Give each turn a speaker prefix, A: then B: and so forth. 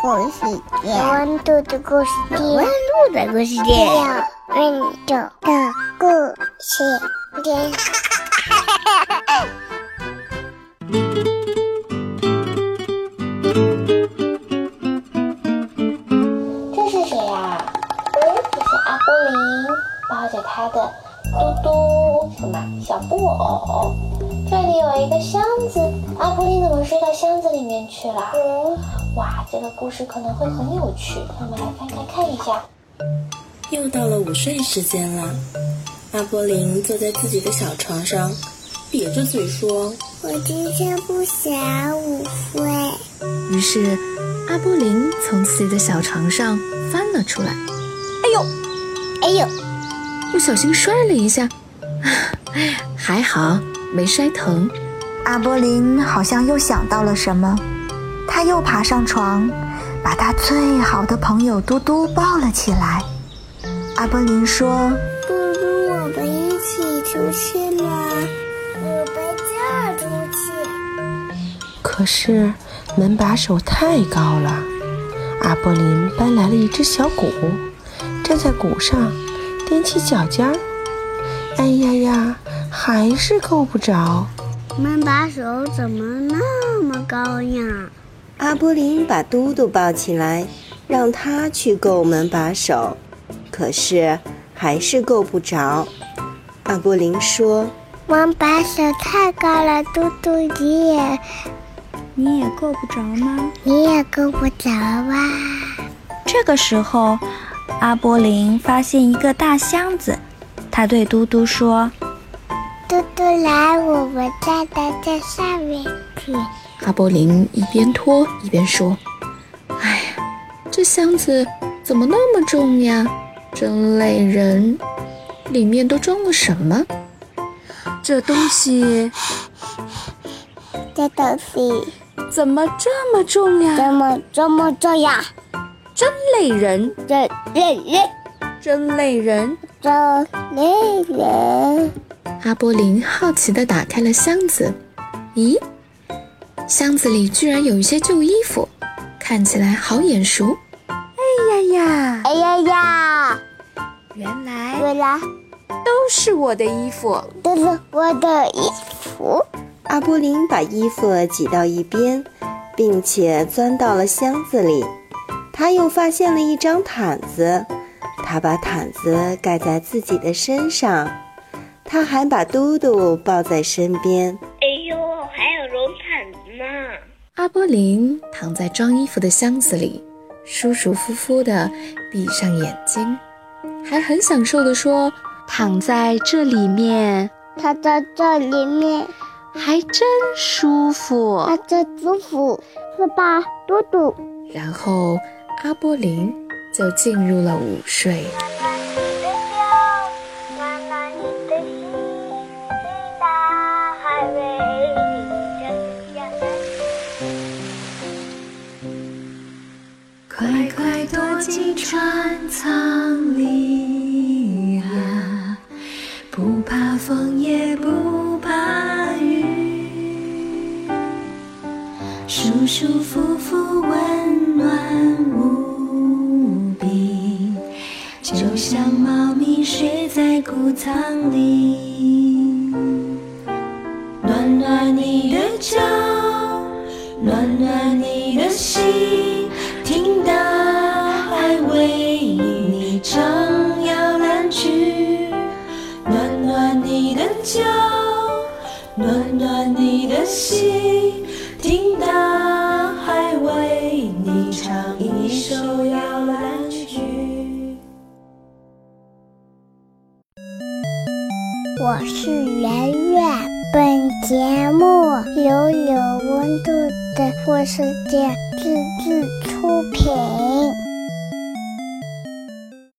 A: 故事
B: 有温度的故事店，
A: 有温度的故事店，
B: 有温度的故事店。这是谁呀？嗯，这是阿波林抱着他的嘟嘟什么小布偶。这里有一个箱子，阿波林怎么睡到箱子里面去了？嗯，哇，这个故事可能会很有趣，我们来翻开看一下。
C: 又到了午睡时间了，阿波林坐在自己的小床上，瘪着嘴说：“
B: 我今天不想午睡。”
D: 于是，阿波林从自己的小床上翻了出来。哎呦，
B: 哎呦，
D: 不小心摔了一下，还好没摔疼。
E: 阿波林好像又想到了什么，他又爬上床，把他最好的朋友嘟嘟抱了起来。阿波林说：“
B: 嘟嘟我们一起出去吧，我们这出去。”
F: 可是门把手太高了，阿波林搬来了一只小鼓，站在鼓上，踮起脚尖儿。哎呀呀，还是够不着。
B: 门把手怎么那么高呀？
G: 阿波林把嘟嘟抱起来，让他去够门把手。可是还是够不着。阿波林说：“
B: 门把手太高了，嘟嘟你也
H: 你也够不着吗？
B: 你也够不着啊？”
H: 这个时候，阿波林发现一个大箱子，他对嘟嘟说：“
B: 嘟嘟来，我们站在这上面去。”
D: 阿波林一边拖一边说：“哎呀，这箱子怎么那么重呀？”真累人，里面都装了什么？这东西，
B: 这东西
D: 怎么这么重呀？
B: 怎么这么重呀？
D: 真累人，
B: 真累人，
D: 真累人，阿波林好奇地打开了箱子，咦，箱子里居然有一些旧衣服，看起来好眼熟。哎呀呀！
B: 哎呀呀！
D: 原来
B: 原来
D: 都是我的衣服，
B: 都是我的衣服。
G: 阿波林把衣服挤到一边，并且钻到了箱子里。他又发现了一张毯子，他把毯子盖在自己的身上。他还把嘟嘟抱在身边。
B: 哎呦，还有绒毯子呢！
D: 阿波林躺在装衣服的箱子里。舒舒服服地闭上眼睛，还很享受地说：“躺在这里面，
B: 躺在这里面，
D: 还真舒服，
B: 还真舒服，是吧，嘟嘟？”
D: 然后阿波林就进入了午睡。
I: 快快躲进船舱里！不怕风也不怕雨，舒舒服服，睡在谷仓里。暖暖你的脚，暖暖你的心。听大海为你唱摇篮曲，暖暖你的脚，暖暖你的心。听大海为你唱一首
B: 我是圆圆，本节目由有温度的故事店自制。出品。